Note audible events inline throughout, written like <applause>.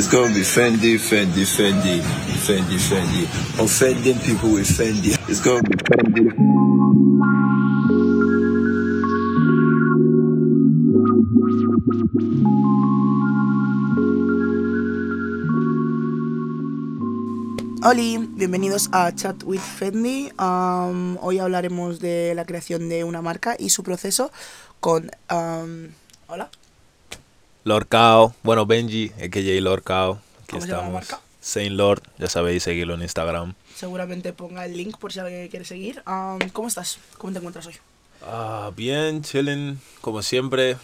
It's gonna be Fendi, Fendi, Fendi, Fendi, Fendi. Offending people with Fendi. It's gonna be Fendi. Hola, bienvenidos a Chat with Fendi. Um, hoy hablaremos de la creación de una marca y su proceso con... um, hola, Lorcao, bueno Benji, AKJ Lorcao, aquí ¿Cómo se llama la estamos. Saint Lord, ya sabéis, seguirlo en Instagram. seguramente ponga el link por si alguien quiere seguir. Um, ¿Cómo estás? ¿Cómo te encuentras hoy? Ah, bien, chilling, como siempre.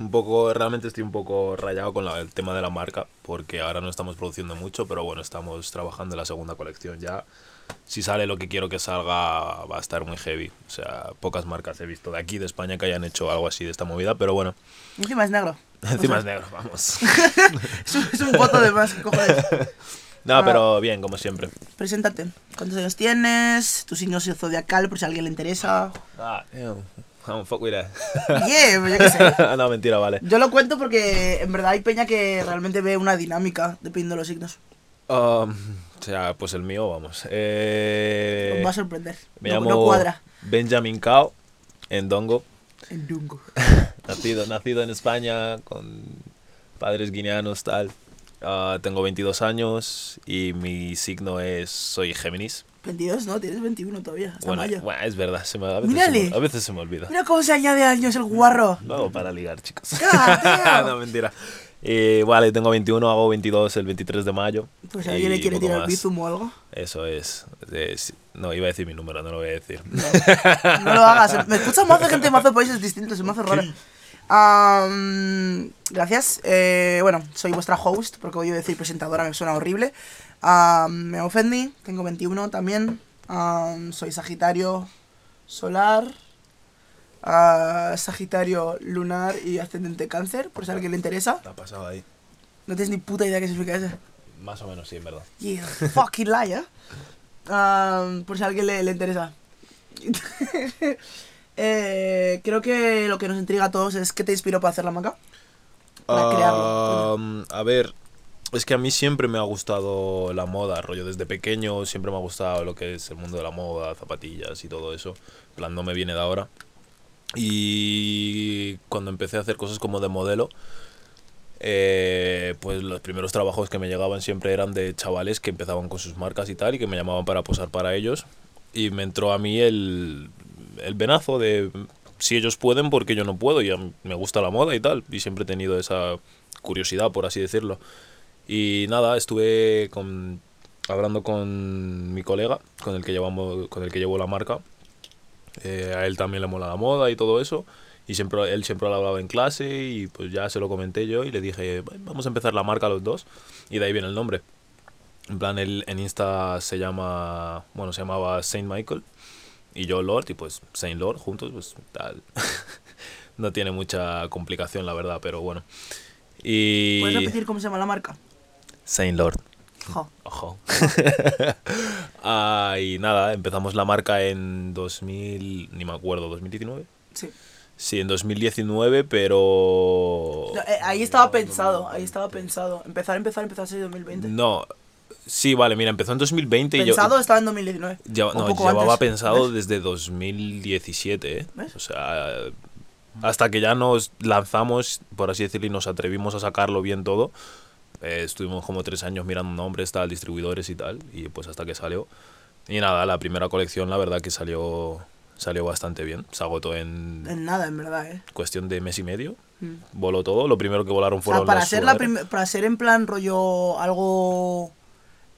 Un poco, realmente estoy un poco rayado con la- el tema de la marca, porque ahora no estamos produciendo mucho, pero bueno, estamos trabajando en la segunda colección ya. Si sale lo que quiero que salga, va a estar muy heavy. O sea, pocas marcas he visto de aquí, de España, que hayan hecho algo así de esta movida, pero bueno, Encima es negro. <laughs> encima O es negro, vamos. <laughs> Es un, es un voto de más. No, Ah. pero bien, como siempre. Preséntate. ¿Cuántos años tienes? ¿Tu signo zodiacal por si a alguien le interesa? Ah, ew, I don't fuck with that. <laughs> Yeah, pues yo qué sé. no, mentira, vale. Yo lo cuento porque en verdad hay peña que realmente ve una dinámica dependiendo de los signos. Um, o sea, pues el mío, vamos. Eh, Os va a sorprender. me no, llamo no cuadra. Benjamin Cao, en Dongo. En Dungo. Nacido, nacido en España, con padres guineanos, tal. Ah, tengo 22 años y mi signo es. Soy Géminis. 22, ¿no? Tienes 21 todavía. Hasta Bueno, mayo. bueno, es verdad, se me, a, veces se me, a veces se me olvida. Mira cómo se añade años el guarro. Vamos para ligar, chicos. <laughs> No, mentira. Y vale, tengo 21, hago 22 el 23 de mayo. Pues alguien le quiere tirar más. bizum o algo. Eso es. es- No, iba a decir mi número, no lo voy a decir. No lo hagas. <laughs> Me escucha más de gente de mazo países distintos, se me hace raro. Am, gracias. Eh, bueno, soy vuestra host, porque voy a decir presentadora, me suena horrible. Am, me llamo Fendi, tengo 21 también. Am, soy Sagitario solar, ah, Sagitario lunar y ascendente cáncer, por si a alguien le interesa. ¿Qué ha pasado ahí? No tienes ni puta idea qué significa eso. Más o menos, sí, en verdad. Yeah, fucking liar. <laughs> Um, por si a alguien le, le interesa. <laughs> Eh, creo que lo que nos intriga a todos es qué te inspiró para hacer la marca. Para crearlo. A ver, es que a mí siempre me ha gustado la moda, rollo. Desde pequeño siempre me ha gustado lo que es el mundo de la moda, zapatillas y todo eso. Plan, no me viene de ahora. Y cuando empecé a hacer cosas como de modelo, eh, pues los primeros trabajos que me llegaban siempre eran de chavales que empezaban con sus marcas y tal, y que me llamaban para posar para ellos. Y me entró a mí el, el venazo de si ellos pueden, porque yo no puedo. Y me gusta la moda y tal. Y siempre he tenido esa curiosidad, por así decirlo. Y nada, estuve hablando con mi colega, con el que, llevamos, con el que llevo la marca. Eh, a él también le mola la moda y todo eso. Y siempre, él siempre lo hablaba en clase y pues ya se lo comenté yo y le dije, "Bueno, vamos a empezar la marca los dos. Y de ahí viene el nombre. En plan, él en Insta se llama, bueno, se llamaba Saint Michael y yo Lord y pues Saint Lord juntos, pues tal. <laughs> no tiene mucha complicación la verdad, pero bueno. Y... ¿Puedes repetir cómo se llama la marca? Saint Lord. Jo. Ojo. <laughs> ah, y nada, empezamos la marca en 2000, ni me acuerdo, 2019. Sí. Sí, en 2019, pero... No, eh, ahí estaba pensado, ahí estaba pensado. Empezar, empezar, empezar a ser 2020. No, sí, vale, mira, empezó en 2020 y yo... Pensado estaba en 2019. Lleva- no, llevaba antes, pensado ¿ves? desde 2017, ¿eh? ¿Ves? O sea, hasta que ya nos lanzamos, por así decirlo, y nos atrevimos a sacarlo bien todo, eh, estuvimos como tres años mirando nombres, tal, distribuidores y tal, y pues hasta que salió. Y nada, la primera colección, la verdad que salió, salió bastante bien. Se agotó en En nada, en verdad, eh. cuestión de mes y medio. Mm. Voló todo. Lo primero que volaron O sea, fueron para las ser, la para ser en plan rollo algo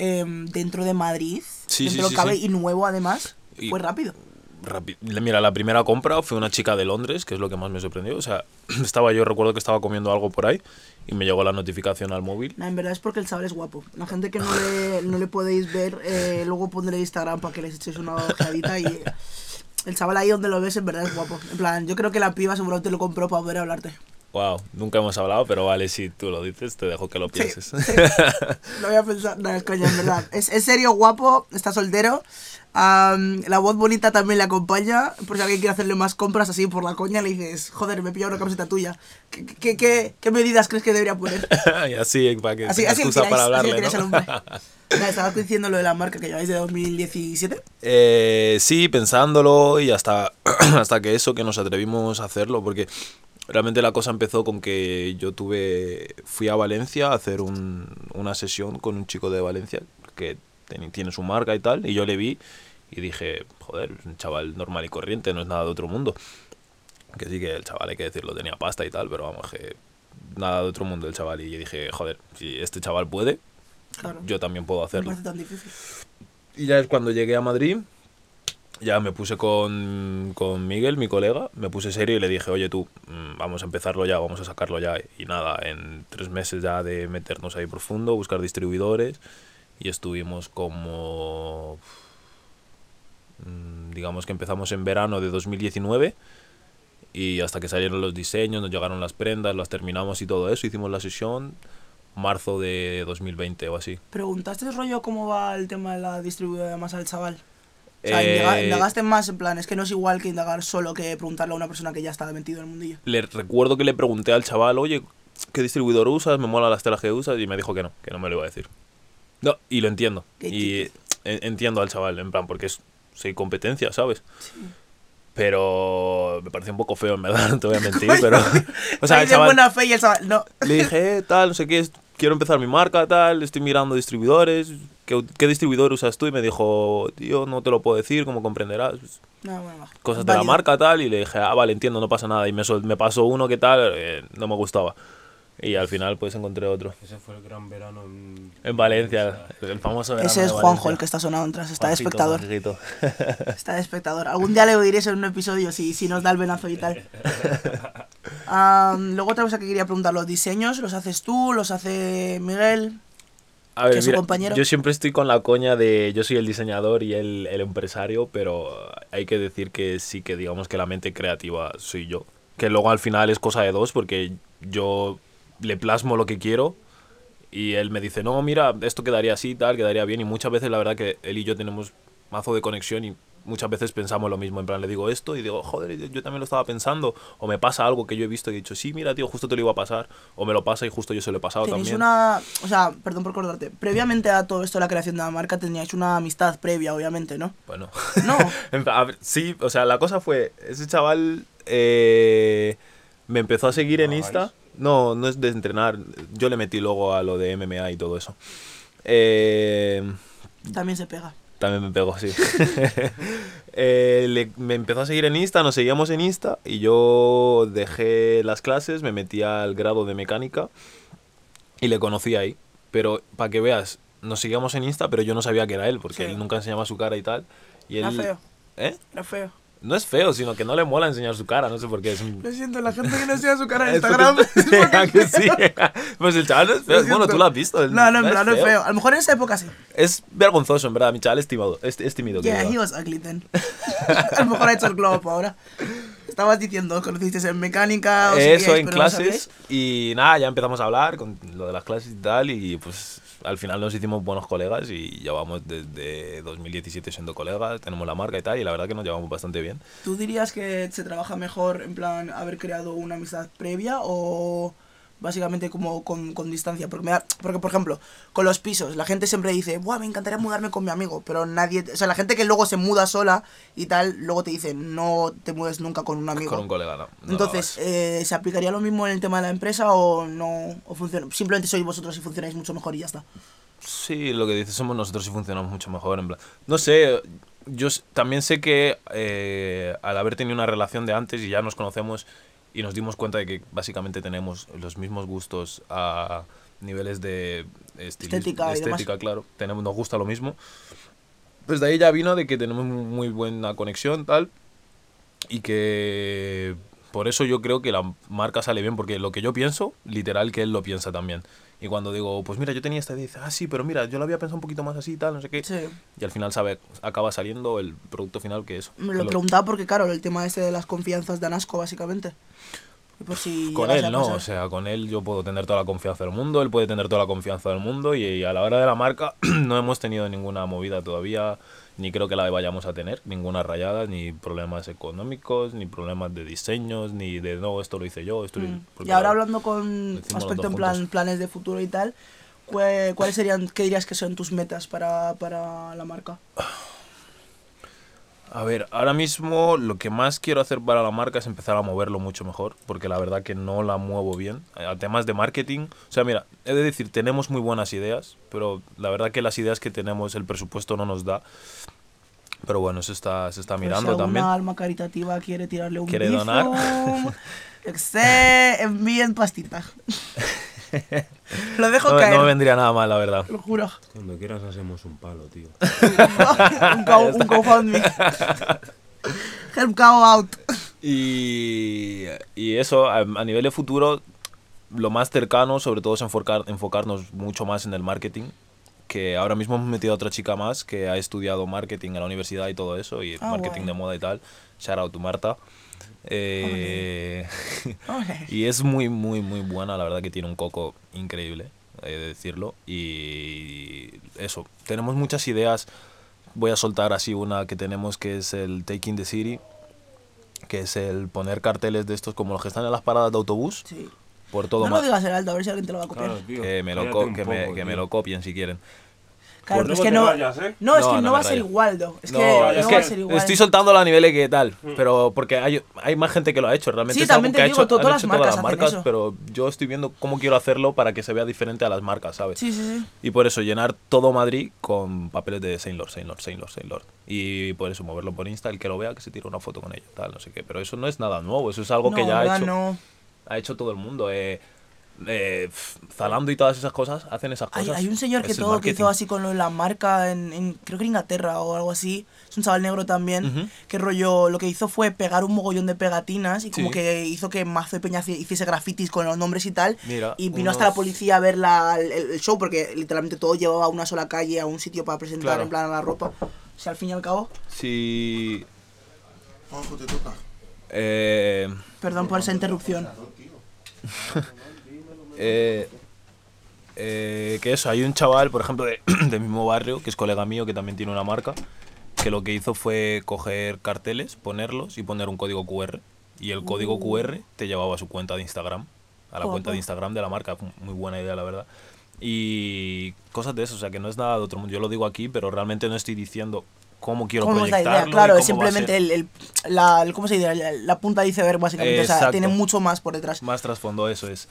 em, dentro de Madrid, Sí, dentro sí, cabe y nuevo además, Y- fue rápido. Rapi- Mira, la primera compra fue una chica de Londres, que es lo que más me sorprendió. O sea, <clears throat> estaba yo, recuerdo que estaba comiendo algo por ahí y me llegó la notificación al móvil. Nah, en verdad es porque el chaval es guapo. La gente que no le, no le podéis ver, eh, luego pondré Instagram para que les echéis una ojeadita y el chaval ahí donde lo ves en verdad es guapo. En plan, yo creo que la piba seguramente lo compró para poder hablarte. Wow, nunca hemos hablado, pero vale, si tú lo dices, te dejo que lo Sí, pienses. sí. Lo voy a pensar. No, es coña, en verdad. Es, es serio, guapo, está soltero. Am, la voz bonita también le acompaña. Por si alguien quiere hacerle más compras así por la coña, le dices, joder, me he pillado una camiseta tuya. ¿Qué, qué, qué, qué medidas crees que debería poner? <laughs> y así, para que Así, así excusa para así hablarle, al ¿no? <laughs> Nada, estabas diciendo lo de la marca que lleváis de 2017. Eh, sí, pensándolo y hasta, <clears throat> hasta que eso, que nos atrevimos a hacerlo, porque realmente la cosa empezó con que yo tuve, fui a Valencia a hacer un- una sesión con un chico de Valencia que ten- tiene su marca y tal, y yo le vi y dije, joder, es un chaval normal y corriente, no es nada de otro mundo. Que sí que el chaval, hay que decirlo, tenía pasta y tal, pero vamos, que nada de otro mundo el chaval. Y yo dije, joder, si este chaval puede, Claro. yo también puedo hacerlo. parece tan difícil. Y ya es cuando llegué a Madrid, ya me puse con, con Miguel, mi colega, me puse serio y le dije, oye tú, mm, vamos a empezarlo ya, vamos a sacarlo ya. Y nada, en tres meses ya de meternos ahí profundo, buscar distribuidores, y estuvimos como, mm, digamos que empezamos en verano de 2019. Y hasta que salieron los diseños, nos llegaron las prendas, las terminamos y todo eso, hicimos la sesión marzo de 2020 o así. ¿Preguntaste rollo cómo va el tema de la distribuidora más al chaval? O sea, Eh, indaga- indagaste más en plan, es que no es igual que indagar solo que preguntarle a una persona que ya está metido en el mundillo. le recuerdo que le pregunté al chaval, oye, ¿qué distribuidor usas? Me mola las telas que usas y me dijo que no, que no me lo iba a decir. No, y lo entiendo. Y entiendo al chaval, en plan, porque es, soy competencia, ¿sabes? Pero me parece un poco feo, en verdad, <laughs> no te voy a mentir, pero... O sea, el chaval, buena fe y el chaval, no. le dije, eh, tal, no sé qué, quiero empezar mi marca, tal, estoy mirando distribuidores, ¿qué, qué distribuidor usas tú? Y me dijo, tío, no te lo puedo decir, como comprenderás, No, bueno, va. cosas de la Válido. marca tal y le dije, ah, vale, entiendo, no pasa nada. Y me, me pasó uno que tal, eh, no me gustaba. Y al final pues encontré otro. Ese fue el gran verano en, En Valencia, el famoso verano Ese de es Juanjo el que está sonando atrás, está de espectador. Juanjito. <laughs> Está de espectador. Algún día le oiréis en un episodio si, si nos da el venazo y tal. <laughs> Am, luego otra cosa que quería preguntar, ¿los diseños los haces tú? ¿Los hace Miguel? A ver, Que su mira, compañero. yo siempre estoy con la coña de yo soy el diseñador y él el empresario, pero hay que decir que sí que digamos que la mente creativa soy yo. Que luego al final es cosa de dos porque yo le plasmo lo que quiero y él me dice, no, mira, esto quedaría así, tal, quedaría bien. Y muchas veces la verdad que él y yo tenemos mazo de conexión y muchas veces pensamos lo mismo. En plan, le digo esto y digo, joder, yo, también lo estaba pensando. O me pasa algo que yo he visto y he dicho, sí, mira, tío, justo te lo iba a pasar. O me lo pasa y justo yo se lo he pasado Tenéis también. una... O sea, perdón por cortarte. Previamente a todo esto de la creación de la marca teníais una amistad previa, obviamente, ¿no? Bueno. No. <laughs> Sí, o sea, la cosa fue, ese chaval eh, me empezó a seguir en. Insta. No, no es de entrenar, yo le metí luego a lo de MMA y todo eso. Eh, También se pega. También me pegó, sí. <laughs> Eh, le- me empezó a seguir en Insta, nos seguíamos en Insta y yo dejé las clases, me metí al grado de mecánica y le conocí ahí. Pero para que veas, nos seguíamos en Insta, pero yo no sabía que era él, porque Sí. él nunca enseñaba su cara y tal. Y él, Era feo. ¿Eh? Era feo. No es feo, sino que no le mola enseñar su cara, no sé por qué. Es un... Lo siento, la gente que no enseña su cara en <laughs> Es Instagram. <laughs> es porque ¿A que es <laughs> sí? feo. Pues el chaval no es feo. Bueno, tú lo has visto. No, no, en verdad no es feo. A lo mejor en esa época sí. Es vergonzoso, en verdad. Mi chaval es tímido. Es, es tímido. Yeah, he was ugly then. a lo mejor ha hecho el globo ahora. Estabas diciendo, os conocisteis en mecánica, os Eso seguíais, en pero no clases. sabíais. y nada, ya empezamos a hablar con lo de las clases y tal. Y pues al final nos hicimos buenos colegas y llevamos desde 2017 siendo colegas. Tenemos la marca y tal. Y la verdad que nos llevamos bastante bien. ¿Tú dirías que se trabaja mejor en plan haber creado una amistad previa o básicamente como con, con distancia? Porque, me da- porque, por ejemplo, con los pisos, la gente siempre dice, Buah, me encantaría mudarme con mi amigo, pero nadie, o sea, la gente que luego se muda sola y tal, luego te dice, no te mudes nunca con un amigo. Con un colega, no. Entonces, eh, ¿se aplicaría lo mismo en el tema de la empresa o no? O funciona? Simplemente sois vosotros y funcionáis mucho mejor y ya está. Sí, lo que dices somos nosotros y funcionamos mucho mejor. En plan. No sé, yo también sé que eh, al haber tenido una relación de antes y ya nos conocemos y nos dimos cuenta de que básicamente tenemos los mismos gustos a niveles de Estética estética claro, tenemos, nos gusta lo mismo. Pues de ahí ya vino de que tenemos mu- muy buena conexión, tal, y que por eso yo creo que la marca sale bien, porque lo que yo pienso, literal que él lo piensa también. Y cuando digo, pues mira, yo tenía esta idea, dice, ah, sí, pero mira, yo lo había pensado un poquito más así, tal, no sé qué. Sí. Y al final sabe, acaba saliendo el producto final que es. Me lo preguntaba porque, claro, el tema este de las confianzas de Anasco, básicamente. Y por si Con él no, o sea, con él yo puedo tener toda la confianza del mundo, él puede tener toda la confianza del mundo y, a la hora de la marca <clears throat> no hemos tenido ninguna movida todavía, ni creo que la vayamos a tener, ninguna rayada, ni problemas económicos, ni problemas de diseños, ni de no, esto lo hice yo, esto lo hice... Mm. porque Y ahora la- hablando con lo aspecto en plan planes de futuro y tal, ¿cuál- ¿cuáles serían, qué dirías que son tus metas para, para la marca? <sighs> A ver, ahora mismo lo que más quiero hacer para la marca es empezar a moverlo mucho mejor, porque la verdad que no la muevo bien. A temas de marketing, o sea, mira, he de decir, tenemos muy buenas ideas, pero la verdad que las ideas que tenemos, el presupuesto no nos da. Pero bueno, eso está, se está Pues mirando si también. alma caritativa quiere tirarle un ¿Quiere donar? <laughs> sé, envíen pastita. <laughs> <laughs> Lo dejo No, caer, no me vendría nada mal, la verdad. lo juro. Cuando quieras hacemos un palo, tío. <laughs> un, co un GoFundMe. <laughs> Help cow out. Y, y eso, a, a nivel de futuro, lo más cercano, sobre todo, es enfocar, enfocarnos mucho más en el marketing. Que ahora mismo hemos metido a otra chica más que ha estudiado marketing en la universidad y todo eso, y Ah, marketing de moda y tal. Shout out to Marta. Eh, <laughs> y es muy, muy, muy buena, la verdad que tiene un coco increíble, he de decirlo. Y eso, tenemos muchas ideas. Voy a soltar así una que tenemos que es el Taking the City, que es el poner carteles de estos como los que están en las paradas de autobús Sí. por todo no lo digas en alto, a ver si alguien te lo va a copiar. Claro, tío. que me lo cállate co- un que me, poco, que me tío. lo copien si quieren. Claro, Pues pero es que no. ¿eh? No, es que no, no va a ser igual, Do. Es que No, no, es va que a ser igual. estoy soltando a nivel de que tal, pero porque hay, hay más gente que lo ha hecho, realmente Sí, es algo que ha hecho, han todas las todas marcas las hacen marcas, eso. pero yo estoy viendo cómo quiero hacerlo para que se vea diferente a las marcas, ¿sabes? Sí, sí, sí. Y por eso llenar todo Madrid con papeles de Saint Lord, Saint Lord, Saint Lord, Saint Lord. Y por eso moverlo por Insta, el que lo vea, que se tire una foto con ello, tal, no sé qué. Pero eso no es nada nuevo, eso es algo que ya ha hecho, no. ha hecho todo el mundo. Eh, eh, Zalando y todas esas cosas hacen esas cosas. hay un señor que todo que hizo así con lo de la marca en, en- creo que en Inglaterra o algo así. Es un chaval negro también. Que rollo, lo que hizo fue pegar un mogollón de pegatinas y como Sí. que hizo que Mazo de Peña hici- hiciese grafitis con los nombres y tal. Mira, y vino hasta la policía a ver la- el, el show porque literalmente todo llevaba a una sola calle, a un sitio para presentar Claro. en plan la ropa. O sea, al fin y al cabo, Sí. Juanjo, te toca. Eh, perdón por esa interrupción. <laughs> eh, eh, que eso, hay un chaval, por ejemplo, de, <clears throat> del mismo barrio, que es colega mío, que también tiene una marca, que lo que hizo fue coger carteles, ponerlos y poner un código QR. Y el código QR te llevaba a su cuenta de Instagram, a la Guapo. cuenta de Instagram de la marca. Muy buena idea, la verdad. Y cosas de eso, o sea, que no es nada de otro mundo. Yo lo digo aquí, pero realmente no estoy diciendo cómo quiero ¿Cómo es la idea? proyectarlo Claro, es simplemente el, el- la, el- ¿cómo se diría? La, la punta de iceberg, básicamente. O sea, Exacto. tiene mucho más por detrás. Más trasfondo, eso es.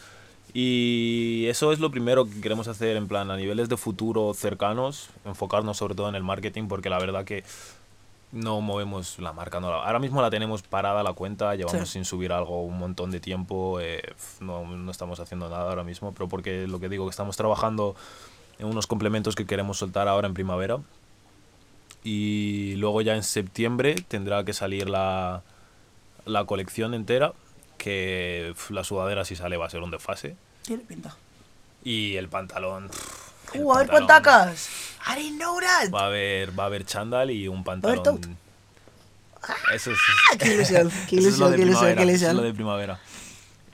Y eso es lo primero que queremos hacer en plan a niveles de futuro cercanos, enfocarnos sobre todo en el marketing, porque la verdad que no movemos la marca. No la- ahora mismo la tenemos parada la cuenta, llevamos Sí. sin subir algo un montón de tiempo, eh, no, no estamos haciendo nada ahora mismo, pero porque lo que digo, que estamos trabajando en unos complementos que queremos soltar ahora en primavera. Y luego ya en septiembre tendrá que salir la, la colección entera, que la sudadera si sale va a ser un desfase. Tiene pinta. Y el pantalón... el Uh, a ver pantalón, pantacas. I didn't know that. Va a haber, va a haber chándal y un pantalón... tote. Eso es, Ah, qué ilusión, <laughs> qué ilusión, qué ilusión, qué es lo de primavera.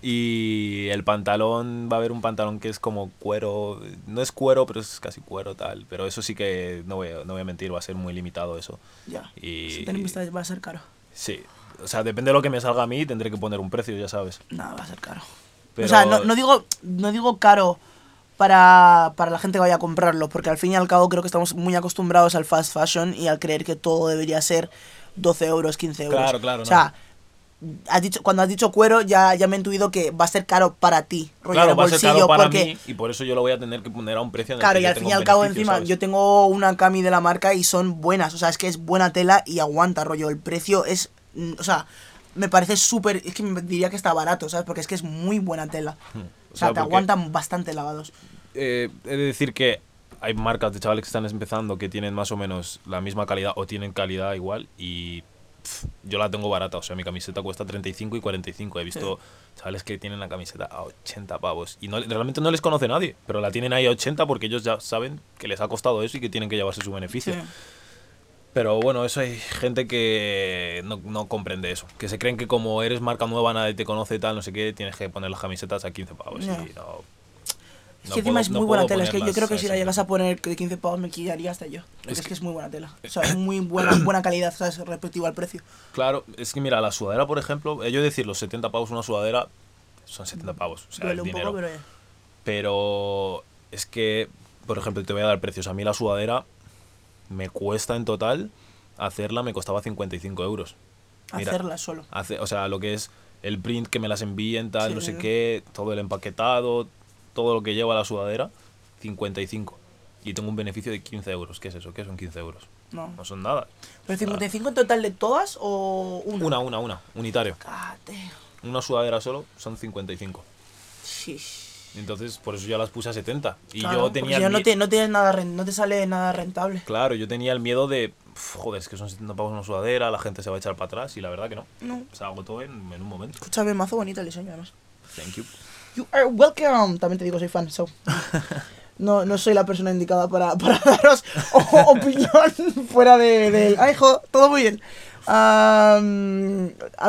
Y el pantalón, va a haber un pantalón que es como cuero, no es cuero, pero es casi cuero tal. Pero eso sí que, no voy, a- no voy a mentir, va a ser muy limitado eso. Ya. Y- Si va a ser caro. Sí, o sea, depende de lo que me salga a mí, tendré que poner un precio, ya sabes. Nada, va a ser caro. Pero- O sea, no, no digo, no digo caro para, para la gente que vaya a comprarlo, porque al fin y al cabo creo que estamos muy acostumbrados al fast fashion y al creer que todo debería ser 12 euros, 15 euros. Claro, claro, O sea, has dicho, cuando has dicho cuero ya, ya me he intuido que va a ser caro para ti, rollo Claro, de va a ser caro bolsillo, para porque... mí y por eso yo lo voy a tener que poner a un precio en el Claro, que y al fin y al cabo encima, ¿sabes? yo tengo una cami de la marca y son buenas, o sea, es que es buena tela y aguanta, rollo, el precio es, o sea, me parece súper, es que diría que está barato, ¿sabes? Porque es que es muy buena tela. O sea, Hmm. sea, te aguantan bastante lavados. Eh, he de decir que hay marcas de chavales que están empezando que tienen más o menos la misma calidad o tienen calidad igual y yo la tengo barata, o sea, mi camiseta cuesta 35 y 45. He visto chavales que tienen la camiseta a 80 pavos y no, realmente no les conoce nadie, pero la tienen ahí a 80 porque ellos ya saben que les ha costado eso y que tienen que llevarse su beneficio. Sí. Pero bueno, eso hay gente que no, no comprende eso. Que se creen que como eres marca nueva, nadie te conoce y tal, no sé qué, tienes que poner las camisetas a 15 pavos. Y no, Es que encima puedo- es muy buena tela. Es que yo creo que si la llegas a poner de 15 pavos me quillaría hasta yo. Porque es, Es que es muy buena tela. O sea, es <coughs> muy buena, buena calidad, ¿sabes? Respectivo al precio. Claro, es que mira, la sudadera, por ejemplo, eh, yo decir los 70 pavos una sudadera son 70 pavos, o sea, Duele es un dinero. poco, pero ya. Pero es que, por ejemplo, te voy a dar precios. A mí la sudadera me cuesta en total hacerla, me costaba 55 euros. Mira, Hacerla solo. hace- o sea, lo que es el print que me las envíen, tal, Sí, no sé sí. qué, todo el empaquetado, todo lo que lleva la sudadera, 55. Y tengo un beneficio de 15 euros. ¿Qué es eso? ¿Qué son 15 euros? No. No son nada. ¿Pero 55 en total de todas o una? Una, una, una. Unitario. Una sudadera solo son 55. Shish. Entonces, por eso ya las puse a 70. Y Claro, yo tenía no, te, no, tienes nada, no te sale nada rentable. Claro, yo tenía el miedo de, "Uf, joder, es que son 70 pavos una sudadera, la gente se va a echar para atrás y la verdad que no. No. Se agotó en, en un momento. Escúchame, mazo bonito el diseño, además. Thank you. You are welcome. También te digo, soy fan, so. <laughs> No, no soy la persona indicada para, <laughs> para daros opinión <laughs> fuera de, del. ¡Ay, hijo! Todo muy bien. A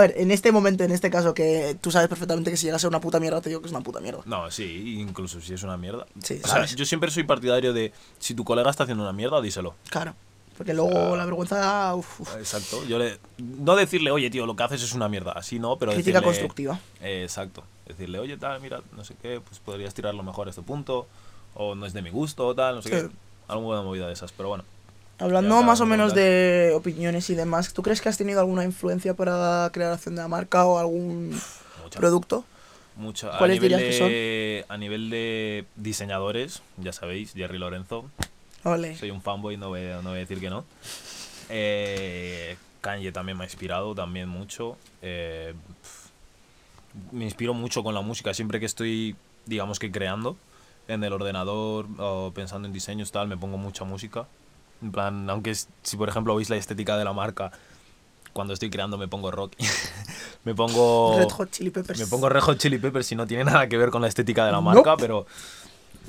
ver, en este momento, en este caso, que tú sabes perfectamente que si llega a ser una puta mierda, te digo que es una puta mierda. No, sí, incluso si es una mierda. Sí, o sea, sabes. yo siempre soy partidario de, si tu colega está haciendo una mierda, díselo. Claro. Porque luego la vergüenza. uf, uf. Exacto. Yo le, no decirle, oye, tío, lo que haces es una mierda. Así no, pero Crítica decirle- constructiva. Eh, exacto. Decirle, oye, tal, mira, no sé qué, pues podrías tirarlo mejor a este punto. O no es de mi gusto, tal, no sé Sí. qué. Alguna movida de esas, pero bueno. Hablando más o menos de opiniones y demás, ¿tú crees que has tenido alguna influencia para la creación de la marca o algún Mucha. producto? Mucho. A ¿Cuáles nivel dirías que de, A nivel de diseñadores, ya sabéis, Jerry Lorenzo. Ole. Soy un fanboy, no voy, no voy a decir que no. Eh, Kanye también me ha inspirado, también mucho. Eh, me inspiro mucho con la música, siempre que estoy, digamos que creando en el ordenador o pensando en diseños, tal, me pongo mucha música. En plan, aunque si por ejemplo veis la estética de la marca, cuando estoy creando me pongo rock. <laughs> me pongo... Red Hot Chili Peppers. Me pongo Red Hot Chili Peppers y no tiene nada que ver con la estética de la Nope. marca, pero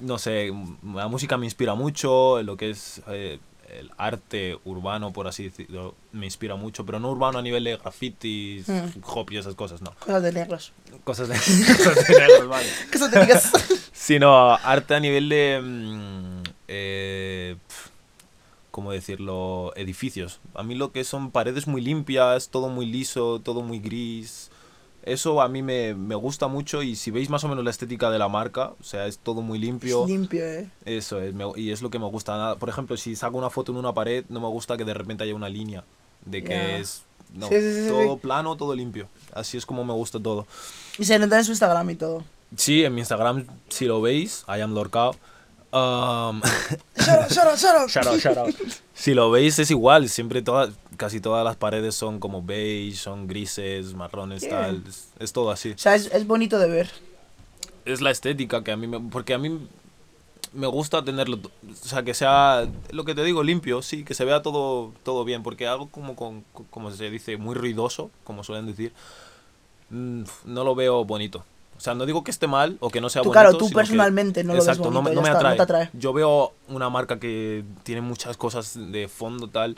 no sé, la música me inspira mucho, lo que es eh, el arte urbano, por así decirlo, me inspira mucho, pero no urbano a nivel de grafitis, Mm. hop y esas cosas, no. Cosas de negros. Cosas de, <laughs> cosas de negros, vale. <laughs> Cosas de negros. <laughs> Sino arte a nivel de... mm, eh, ¿Cómo decirlo? Edificios. A mí lo que son paredes muy limpias, todo muy liso, todo muy gris. Eso a mí me, me gusta mucho y si veis más o menos la estética de la marca, o sea, es todo muy limpio. Es limpio, eh. Eso es, me- y es lo que me gusta. Por ejemplo, si saco una foto en una pared, no me gusta que de repente haya una línea. De que Ya. es. No, Sí, sí, sí, todo plano, todo limpio. Así es como me gusta todo. Y se nota en su Instagram y todo. Sí, en mi Instagram, si lo veis, I am Lorcao. Um. Si lo veis es igual, siempre todas, casi todas las paredes son como beige, son grises, marrones, Yeah. tal, es, es todo así. O sea, es, es bonito de ver. Es la estética que a mí me, porque a mí me gusta tenerlo, o sea, que sea lo que te digo limpio, sí, que se vea todo todo bien, porque algo como con, como se dice muy ruidoso, como suelen decir, mm, no lo veo bonito. O sea, no digo que esté mal o que no sea Tú, bonito. claro, tú que- personalmente no lo Exacto, no me- bonito, no, ya me está, no atrae. te atrae. Yo veo una marca que tiene muchas cosas de fondo tal,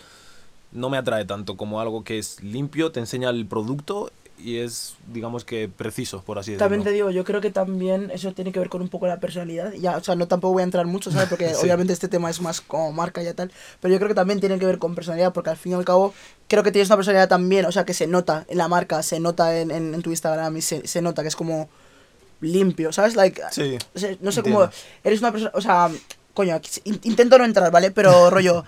no me atrae tanto como algo que es limpio, te enseña el producto y es, digamos que preciso, por así decirlo. También te digo, yo creo que también eso tiene que ver con un poco la personalidad. Ya, o sea, no tampoco voy a entrar mucho, ¿sabes? Porque <laughs> Sí. obviamente este tema es más como marca y tal. Pero yo creo que también tiene que ver con personalidad, porque al fin y al cabo creo que tienes una personalidad también, o sea, que se nota en la marca, se nota en, en, en tu Instagram y se, se nota que es como limpio, ¿sabes? Like, Sí, no sé cómo. Eres una persona. O sea, coño, intento no entrar, ¿vale? Pero <laughs> rollo.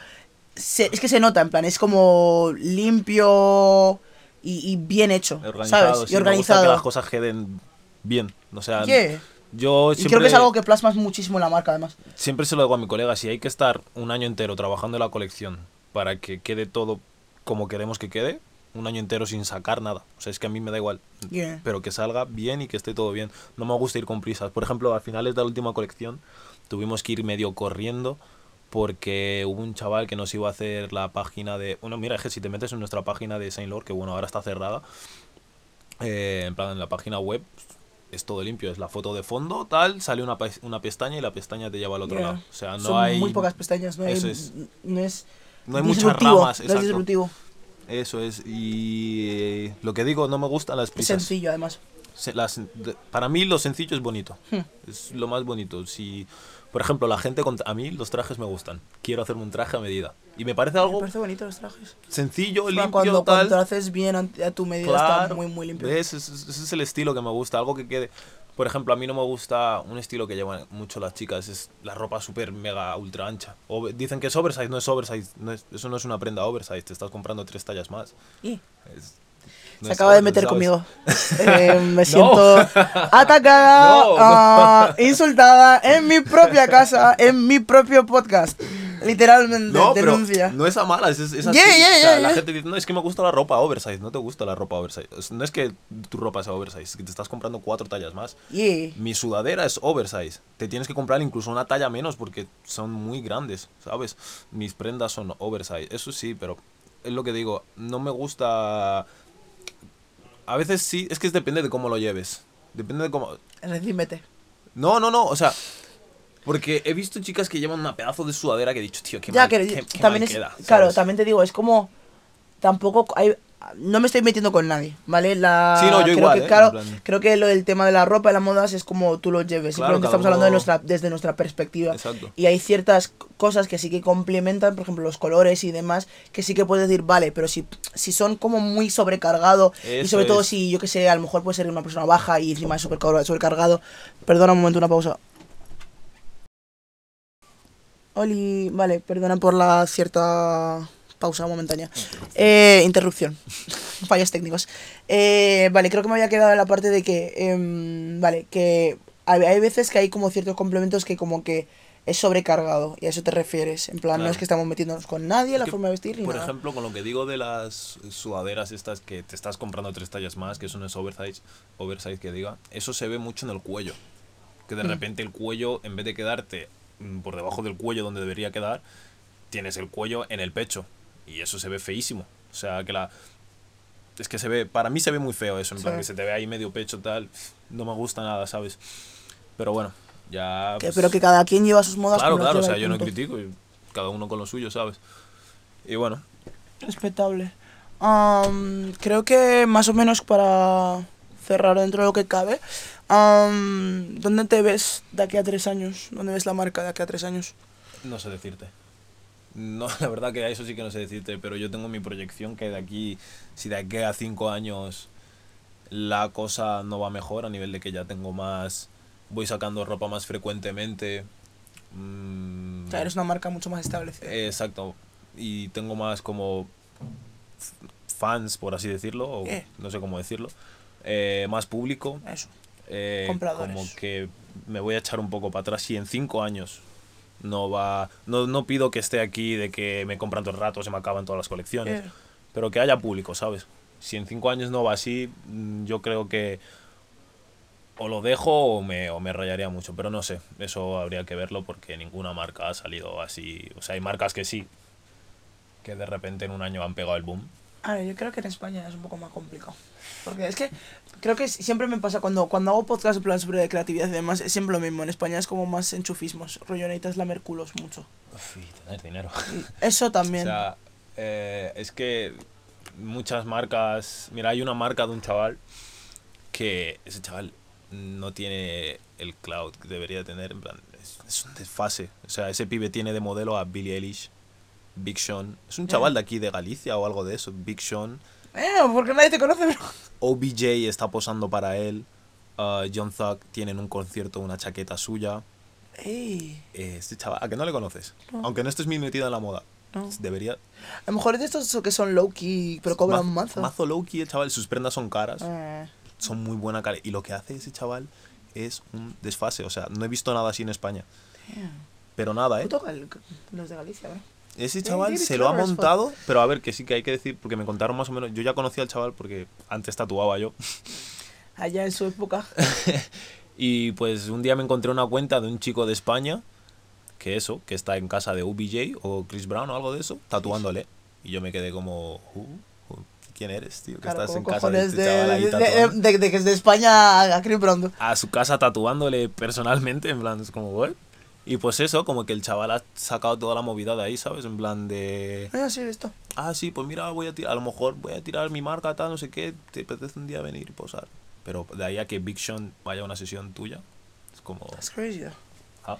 se- es que se nota, en plan, es como limpio y, y bien hecho, organizado, ¿sabes? sí, y me gusta organizado. que las cosas queden bien. O sea, Yeah. yo Y siempre, creo que es algo que plasmas muchísimo en la marca, además. siempre se lo digo a mi colega, si hay que estar un año entero trabajando en la colección para que quede todo como queremos que quede, un año entero sin sacar nada. O sea, es que a mí me da igual. Yeah. Pero que salga bien y que esté todo bien. No me gusta ir con prisas. Por ejemplo, a finales de la última colección tuvimos que ir medio corriendo porque hubo un chaval que nos iba a hacer la página de... Bueno, mira, es que si te metes en nuestra página de Saint Lord, que bueno, ahora está cerrada, eh, en plan, en la página web es todo limpio. Es la foto de fondo, tal, sale una, una pestaña y la pestaña te lleva al otro Yeah. lado. O sea, no Son hay... muy pocas pestañas, no, hay- es. no es no hay muchas ramas. no es exacto. disruptivo. Eso es. Y eh, lo que digo, no me gustan las Es prisas. sencillo, además. Se- las- de- para mí lo sencillo es bonito. Hmm. Es lo más bonito. Si, por ejemplo, la gente con, a mí los trajes me gustan. Quiero hacerme un traje a medida. Y me parece Me algo parece bonito los trajes. sencillo, limpio, cuando, tal. cuando lo haces bien a tu medida está muy, muy limpio. ¿ves? Ese, ese es el estilo que me gusta, algo que quede... Por ejemplo, a mí no me gusta un estilo que llevan mucho las chicas, es la ropa súper mega ultra ancha. O dicen que es oversize, no es oversize, no es- eso no es una prenda oversize, te estás comprando tres tallas más. Y Es- no se acaba de meter conmigo. <laughs> Eh, me siento <laughs> atacada, ah, insultada en mi propia casa, en mi propio podcast. Literalmente, No, pero denuncia. no es a malas, es, es así. Yeah, yeah, O sea, yeah, la yeah. gente dice, no, es que me gusta la ropa oversize, no te gusta la ropa oversize. No es que tu ropa sea oversize, es que te estás comprando cuatro tallas más. Yeah. Mi sudadera es oversize. Te tienes que comprar incluso una talla menos porque son muy grandes, ¿sabes? Mis prendas son oversize. Eso sí, pero es lo que digo. No me gusta. A veces sí, es que depende de cómo lo lleves. Depende de cómo. Recímete. No, no, no, o sea. Porque he visto chicas que llevan una pedazo de sudadera que he dicho, tío, qué Ya, mal, que qué- qué también mal es. queda", claro, también te digo, es como. Tampoco hay. No me estoy metiendo con nadie, ¿vale? La, Sí, no, yo creo igual, que, ¿eh? Claro, creo que lo del tema de la ropa y las modas es como tú lo lleves. Claro, Simplemente estamos hablando de nuestra, desde nuestra perspectiva. Exacto. Y hay ciertas cosas que sí que complementan, por ejemplo, los colores y demás, que sí que puedes decir, vale, pero si, si son como muy sobrecargado, y sobre todo si, yo que sé, a lo mejor puede ser una persona baja y encima es sobrecargado. Perdona un momento, una pausa. Oli, vale, perdona por la cierta pausa momentánea. Eh, interrupción. <laughs> Fallos técnicos. Eh, vale, creo que me había quedado en la parte de que, em, vale, que hay, hay veces que hay como ciertos complementos que como que es sobrecargado y a eso te refieres. En plan, no es que estamos metiéndonos con nadie, la que, forma de vestir ni Por nada. ejemplo, con lo que digo de las sudaderas estas que te estás comprando tres tallas más, que eso no es oversize, oversize que diga, eso se ve mucho en el cuello. Que Mm. de repente el cuello, en vez de quedarte mm, por debajo del cuello donde debería quedar, tienes el cuello en el pecho. Y eso se ve feísimo. O sea, que la... Es que se ve, para mí se ve muy feo eso, en plan Sí. que se te ve ahí medio pecho tal, no me gusta nada, ¿sabes? Pero bueno, ya... Que- pues, pero que cada quien lleva sus modas. Claro, claro, o sea, yo no punto. critico, y cada uno con lo suyo, ¿sabes? Y bueno, Respetable. Am, creo que más o menos para cerrar dentro de lo que cabe, am, ¿dónde te ves de aquí a tres años? ¿Dónde ves la marca de aquí a tres años? No sé decirte. No, <laughs> la verdad que a eso sí que no sé decirte, pero yo tengo mi proyección que de aquí, si de aquí a cinco años la cosa no va mejor a nivel de que ya tengo más, voy sacando ropa más frecuentemente. mm, O sea, eres una marca mucho más establecida. exacto. Y tengo más como fans, por así decirlo, o Eh. no sé cómo decirlo. eh, más público. Eso. eh, Compradores. como que me voy a echar un poco para atrás y en cinco años no va no, no pido que esté aquí de que me compran todo el rato se me acaban todas las colecciones Eh. pero que haya público sabes si en cinco años no va así mm, yo creo que o lo dejo o me, o me rayaría mucho pero no sé eso habría que verlo porque ninguna marca ha salido así o sea hay marcas que sí que de repente en un año han pegado el boom A ver, yo creo que en España es un poco más complicado. Porque es que creo que siempre me pasa cuando, cuando hago podcast plan sobre creatividad y demás, es siempre lo mismo. En España es como más enchufismos. Rollo, necesitas lamer culos mucho. Uf, y tener dinero Eso también. <laughs> O sea, eh, es que muchas marcas. Mira, hay una marca de un chaval que ese chaval no tiene el cloud que debería tener. En plan, es, es un desfase. O sea, ese pibe tiene de modelo a Billie Eilish, Big Sean. Es un chaval de aquí de Galicia o algo de eso. Big Sean. eh, porque nadie te conoce, bro. OBJ está posando para él. uh, John Thug tiene en un concierto una chaqueta suya. Ey, Eh, Este chaval, ¿a que no le conoces? Aunque no estés muy metido en la moda. No. Debería, a lo mejor es de estos que son low-key, pero cobran Ma- mazo. Mazo low-key, el chaval. Sus prendas son caras. Eh, Son muy buena calidad. Y lo que hace ese chaval es un desfase. O sea, no he visto nada así en España. damn. Pero nada, ¿eh? Los de Galicia, bro. Ese chaval se lo ha montado. Pero a ver, que sí que hay que decir, porque me contaron más o menos. Yo ya conocía al chaval porque antes tatuaba yo. <laughs> Allá en su época. <laughs> Y pues un día me encontré una cuenta de un chico de España. Que eso, que está en casa de UBJ o Chris Brown o algo de eso, tatuándole. Y yo me quedé como. "Uh, uh, ¿Quién eres, tío? Que Claro, estás en casa de este chaval ahí de, tatuando?". de- de que es de España a Chris Brown. a su casa tatuándole personalmente, en plan, es como, "What?". Y pues eso, como que el chaval ha sacado toda la movida de ahí, ¿sabes? En plan de... Ah, sí, esto. Ah, sí, pues mira, voy a tirar, a lo mejor voy a tirar mi marca, tal, no sé qué, te apetece un día venir y posar. Pero de ahí a que Big Sean vaya a una sesión tuya, es como... That's crazy, though. ah,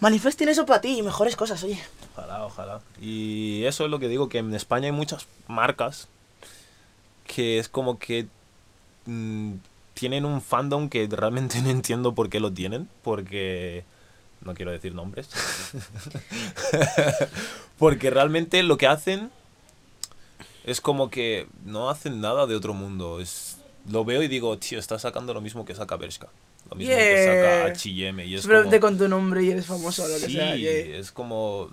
Manifesting eso para ti y mejores cosas, oye. ojalá, ojalá. Y eso es lo que digo, que en España hay muchas marcas que es como que mm, tienen un fandom que realmente <laughs> no entiendo por qué lo tienen, porque no quiero decir nombres, <laughs> porque realmente lo que hacen es como que no hacen nada de otro mundo, es lo veo y digo, tío, está sacando lo mismo que saca Bershka, lo mismo que saca H&M y es Simplemente como, con tu nombre y eres famoso o lo que sí, sea. yeah. es como,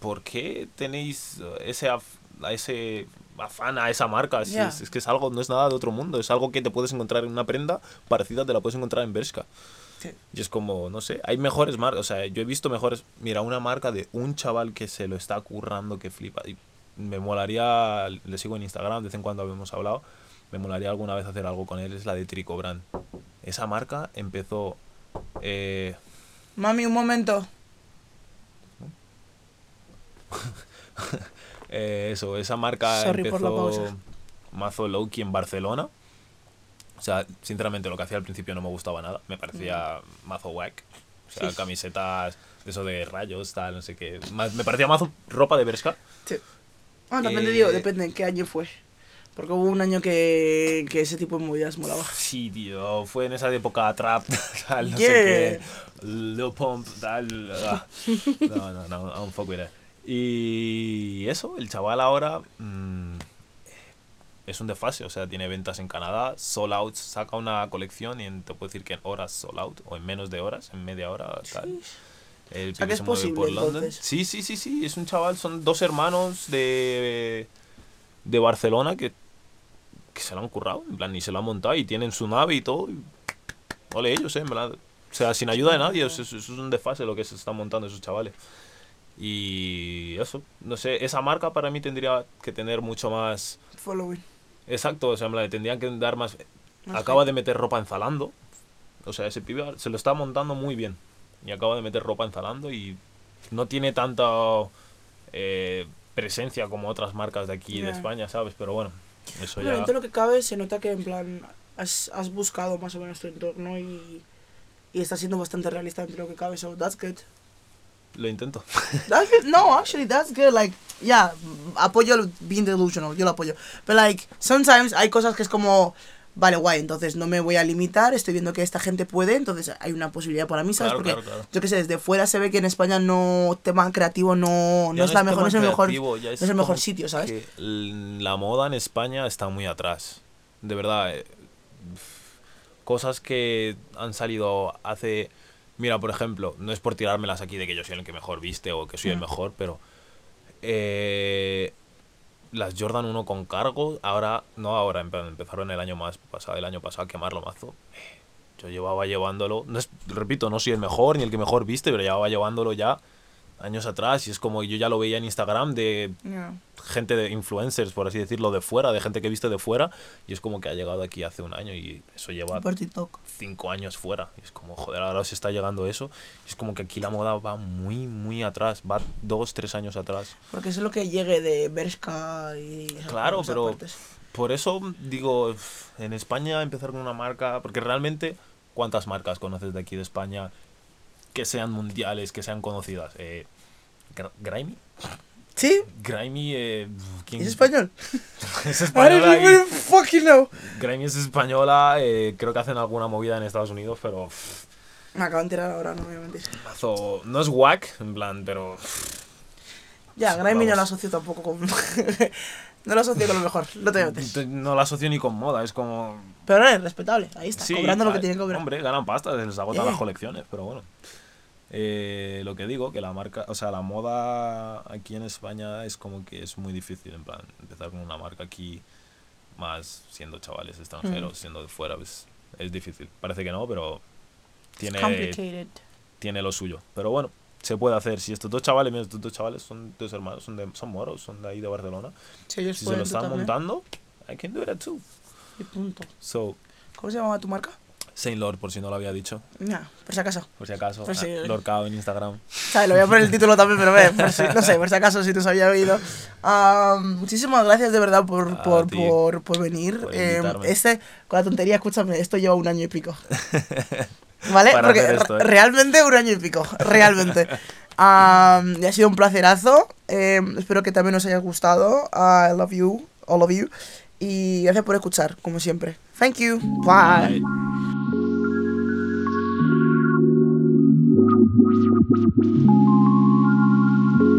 ¿por qué tenéis ese, af- a ese afán a esa marca? Es que es algo, no es nada de otro mundo, es algo que te puedes encontrar en una prenda parecida, te la puedes encontrar en Bershka. Sí. Y es como, no sé, hay mejores marcas, o sea, yo he visto mejores, mira, una marca de un chaval que se lo está currando, que flipa, y me molaría, le sigo en Instagram, de vez en cuando habíamos hablado, me molaría alguna vez hacer algo con él, es la de Tricobran. Esa marca empezó... Eh, Mami, un momento. <laughs> Eh, eso, esa marca Sorry por la empezó pausa. mazo Lowkey en Barcelona. O sea, sinceramente lo que hacía al principio no me gustaba nada. Me parecía mazo whack. O sea, Sí. camisetas eso de rayos, tal, no sé qué. Me parecía mazo ropa de Bershka. Sí. Ah, depende, Eh, digo, depende en qué año fue. Porque hubo un año que, que ese tipo de movidas molaba. Sí, tío, fue en esa época trap, <laughs> tal, no Yeah. sé qué. Lil Pump, tal. ah. <laughs> No, no, no, don't fuck with it. Y eso, el chaval ahora mm, es un desfase, o sea, tiene ventas en Canadá, Sold Out saca una colección y en- te puedo decir que en horas Sold Out, o en menos de horas, en media hora, tal. El pibe que es se mueve posible, por London. entonces. Sí, sí, sí, sí, es un chaval, son dos hermanos de, de Barcelona que, que se lo han currado, en plan, y se lo han montado y tienen su nave y todo. y ole ellos, eh, en verdad. O sea, sin ayuda de nadie, eso, eso es un desfase lo que se están montando esos chavales. Y eso, no sé, esa marca para mí tendría que tener mucho más... Following. Exacto, o sea, plan, le tendrían que dar más... Más Acaba de meter ropa en Zalando. O sea, ese pibe se lo está montando muy bien. Y acaba de meter ropa en Zalando y no tiene tanta eh, presencia como otras marcas de aquí de. España, ¿sabes? Pero bueno, eso Bueno, ya... dentro de lo que cabe se nota que en plan has, has buscado más o menos tu entorno y, y estás siendo bastante realista dentro de lo que cabe, so that's good. Lo intento. <laughs> No, actually, that's good. Like, yeah, apoyo el being delusional, yo lo apoyo. Pero, like, sometimes hay cosas que es como, vale, guay, entonces no me voy a limitar, estoy viendo que esta gente puede, entonces hay una posibilidad para mí, ¿sabes? Claro, Porque, claro, claro. yo qué sé, desde fuera se ve que en España no, tema creativo no, no es la mejor, no es el mejor, creativo, no es el mejor sitio, ¿sabes? que la moda en España está muy atrás. De verdad. eh, Cosas que han salido hace... Mira, por ejemplo, no es por tirármelas aquí de que yo soy el que mejor viste o que soy el Mm. mejor, pero... eh, las Jordan 1 con cargo, ahora... No ahora, empezaron el año más pasado, el año pasado a quemarlo mazo. Yo llevaba llevándolo... No es, repito, no soy el mejor ni el que mejor viste, pero llevaba llevándolo ya años atrás y es como yo ya lo veía en Instagram de Yeah. gente de influencers, por así decirlo, de fuera, de gente que viste de fuera, y es como que ha llegado aquí hace un año y eso lleva Por TikTok. cinco años fuera. Y es como, joder, ahora se está llegando eso. Y es como que aquí la moda va muy, muy atrás, va dos, tres años atrás. Porque eso es lo que llegue de Bershka y... esas Claro, pero aparte. por eso digo, en España empezar con una marca, porque realmente, ¿cuántas marcas conoces de aquí de España que sean mundiales, que sean conocidas? Eh, Gr- ¿Grimy? ¿Sí? Grimy, eh, ¿quién- ¿Es español? <laughs> es I española don't y- even fucking know. Grimy es española, eh, creo que hacen alguna movida en Estados Unidos, pero Me acabo de enterar ahora, no me voy a mentir. mazo- no es whack, en plan, pero Ya, Grimy no lo asocio tampoco con... <laughs> no lo asocio con lo mejor, no te metes. no la asocio ni con moda, es como... Pero es respetable, ahí está, Sí, cobrando lo que ah, tienen que cobrar. Hombre, ganan pasta, se les agotan Eh. las colecciones, pero bueno. Eh, lo que digo, que la marca, o sea, la moda aquí en España es como que es muy difícil, en plan, empezar con una marca aquí, más siendo chavales extranjeros, siendo de fuera, pues, es difícil. Parece que no, pero tiene, tiene lo suyo. Pero bueno, se puede hacer. Si estos dos chavales, mira, estos dos chavales son dos hermanos, son, de, son moros, son de ahí de Barcelona. Si ellos Si se lo están también. montando, I can do that too. Y punto. So, ¿Cómo se llama tu marca? Saint Lord, por si no lo había dicho. Ya, por si acaso. Por si acaso. Sí. Ah, Lord Cao en Instagram. ¿Sabes? Lo voy a poner el <laughs> título también, pero ve, por si- no sé, por si acaso, si no se había oído. Am, muchísimas gracias de verdad por, por, por, por venir. Por invitarme. este, con la tontería, escúchame, esto lleva un año y pico. <laughs> ¿Vale? Para Porque esto, ¿eh? realmente un año y pico, realmente. <laughs> Am, y ha sido un placerazo. Em, espero que también os haya gustado. I love you, all of you. Y gracias por escuchar, como siempre. Thank you. Bye. Bye. Thank you.